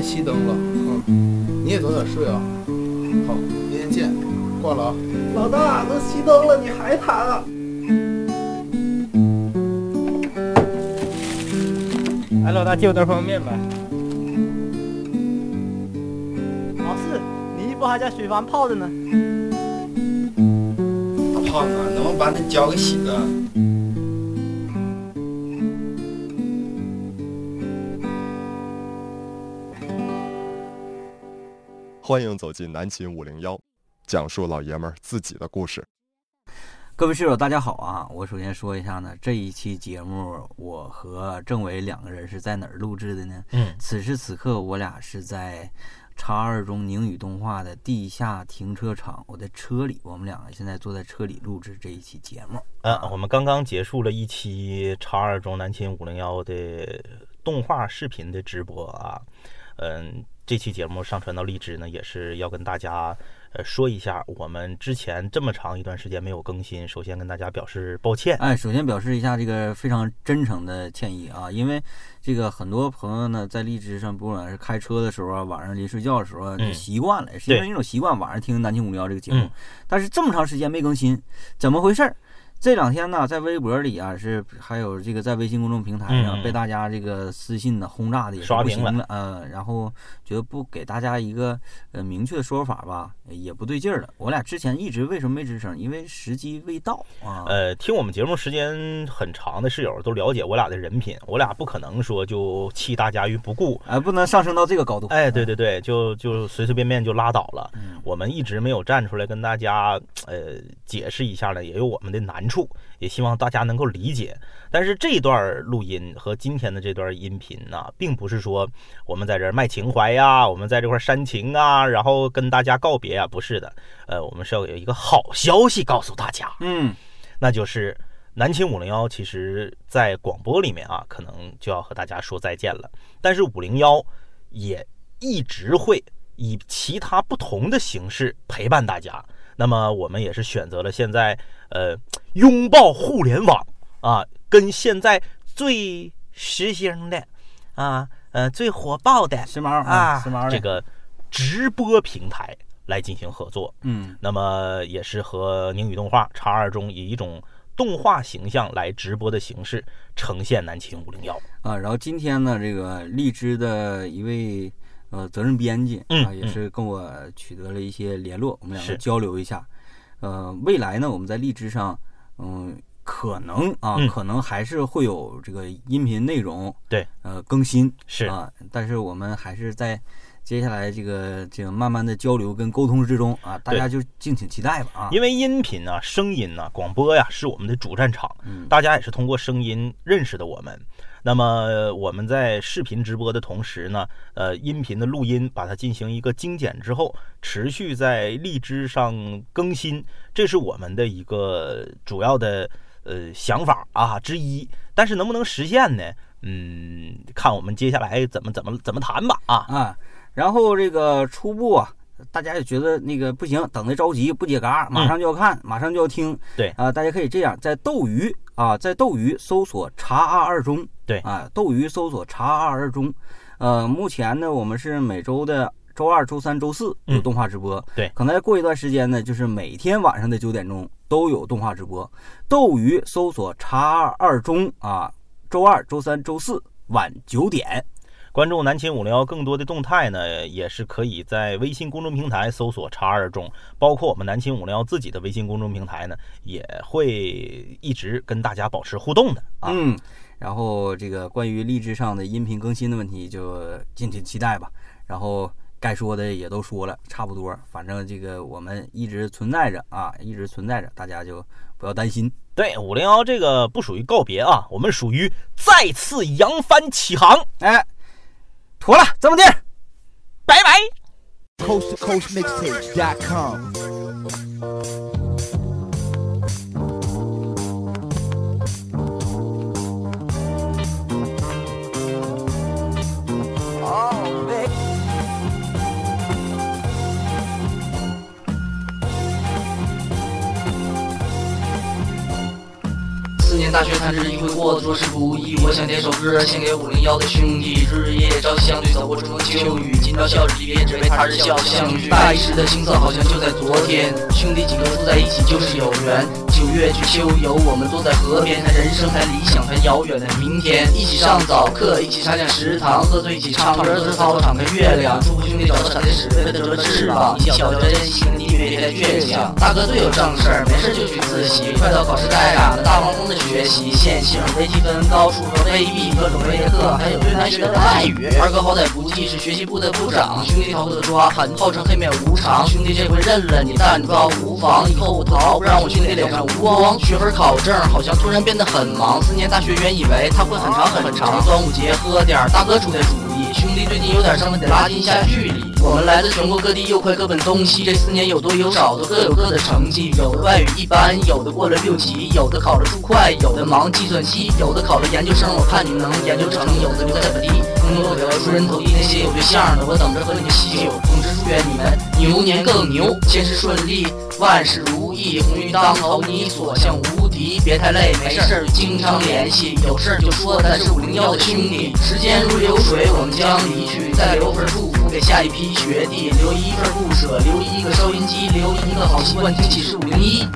天熄灯了，嗯，你也早点睡啊。好，明天见，挂了啊。老大，都熄灯了，你还谈啊？哎，老大借我袋方便面呗。老四，你衣服还在水房泡着呢。大胖子，能不能把那脚给洗了？欢迎走进南秦五零幺，讲述老爷们儿自己的故事。各位室友，大家好啊！我首先说一下呢，这一期节目我和政委两个人是在哪儿录制的呢？嗯，此时此刻我俩是在叉二中宁宇动画的地下停车场，我的车里，我们两个现在坐在车里录制这一期节目。嗯，我们刚刚结束了一期叉二中南秦五零幺的动画视频的直播啊，嗯，这期节目上传到荔枝呢，也是要跟大家呃说一下，我们之前这么长一段时间没有更新，首先跟大家表示抱歉。哎，首先表示一下这个非常真诚的歉意啊，因为这个很多朋友呢在荔枝上，不管是开车的时候啊，晚上临睡觉的时候啊，习惯了，是因为一种习惯，晚上听南京无聊这个节目嗯，但是这么长时间没更新，怎么回事儿？这两天呢，在微博里啊，是还有这个在微信公众平台上、嗯被大家这个私信呢轰炸的也刷屏了不行了，呃，然后觉得不给大家一个呃明确的说法吧，也不对劲儿了。我俩之前一直为什么没吱声？因为时机未到啊。呃，听我们节目时间很长的室友都了解我俩的人品，我俩不可能说就弃大家于不顾。哎，不能上升到这个高度。哎，对对对，就就随随便便就拉倒了。嗯我们一直没有站出来跟大家呃解释一下呢，也有我们的难处，也希望大家能够理解。但是这段录音和今天的这段音频呢，并不是说我们在这儿卖情怀呀，我们在这块煽情啊，然后跟大家告别啊，不是的。呃，我们是要有一个好消息告诉大家，嗯，那就是南秦五零幺，其实在广播里面啊，可能就要和大家说再见了。但是五零幺也一直会以其他不同的形式陪伴大家。那么我们也是选择了现在呃拥抱互联网啊，跟现在最时兴的啊呃最火爆的时髦啊时髦的这个直播平台来进行合作。嗯那么也是和宁宇动画叉二中以一种动画形象来直播的形式呈现南秦五零幺。啊，然后今天呢，这个荔枝的一位呃责任编辑嗯啊，也是跟我取得了一些联络，我们两个是交流一下。呃，未来呢，我们在荔枝上，嗯，可能啊，嗯。可能还是会有这个音频内容对，呃更新是。啊，但是我们还是在接下来这个这个慢慢的交流跟沟通之中啊，大家就敬请期待吧啊。因为音频啊、声音呐、广播呀、是我们的主战场，嗯大家也是通过声音认识的我们。那么呃我们在视频直播的同时呢，呃，音频的录音把它进行一个精简之后，持续在荔枝上更新，这是我们的一个主要的呃想法啊之一。但是能不能实现呢？嗯，看我们接下来怎么怎么怎么谈吧啊。啊，然后这个初步啊，大家也觉得那个不行，等的着急不解嘎，马上就要看，马上就要听。嗯对啊，大家可以这样，在斗鱼啊，在斗鱼搜索“查二二中”，对啊，斗鱼搜索“查二二中”。呃，目前呢，我们是每周的周二、周三、周四有嗯动画直播。对可能再过一段时间呢，就是每天晚上的九点钟都有动画直播。斗鱼搜索“查二二中”啊，周二、周三、周四晚九点。关注南秦五零幺更多的动态呢，也是可以在微信公众平台搜索“叉二中”，包括我们南秦五零幺自己的微信公众平台呢，也会一直跟大家保持互动的啊。嗯，然后这个关于励志上的音频更新的问题，就敬请期待吧。然后该说的也都说了，差不多。反正这个我们一直存在着啊，一直存在着，大家就不要担心。对，五零幺这个不属于告别啊，我们属于再次扬帆起航。哎，妥了，这么地，拜拜。coast to coast mixtape.com. 大学弹指一挥过得着实不易。我想点首歌献给五零幺的兄弟，日夜朝夕相对，走过春风秋雨。今朝笑着离别，只为他日笑相聚。大一时的青涩好像就在昨天，兄弟几个住在一起就是有缘。九月去秋游，我们坐在河边，谈人生，谈理想，谈遥远的明天。一起上早课，一起插进食堂，喝醉一起唱歌，在操场看月亮。祝福兄弟找到闪电时，为了折翅膀。你小的珍惜，你别太倔强。大哥最有正事儿，没事就去自习。快到考试该赶的大黄蜂的学习，线性、微积分、高数和微粒，各种微课，还有最难学的外语。二哥好歹不济是学习部的部长，兄弟逃不得抓，号称黑面无常。兄弟这回认了你，但抓无妨。以后我逃，不然我兄弟脸上无光。学分考证好像突然变得很忙，四年大学原以为他会很长很长。端午节喝点，大哥出的主意。兄弟最近有点伤，得拉近一下距离。我们来自全国各地，又快各奔东西。这四年有多有少，都各有各的成绩。有的外语一般，有的过了六级，有的考了数快，有的忙计算机，有的考了研究生。我看你能研究成，有的留在本地工作得出人头地。那些有对象的，我等着和你们喜酒。总之祝愿你们牛年更牛，千事顺利，万事如意，鸿运当头，你所向无敌。别太累，没事经常联系，有事就说，咱是五零幺的兄弟。时间如流水，我们将离去，再留份祝福给下一批学弟，留一份不舍，留一个收音机，留一个好习惯，听启是五零一。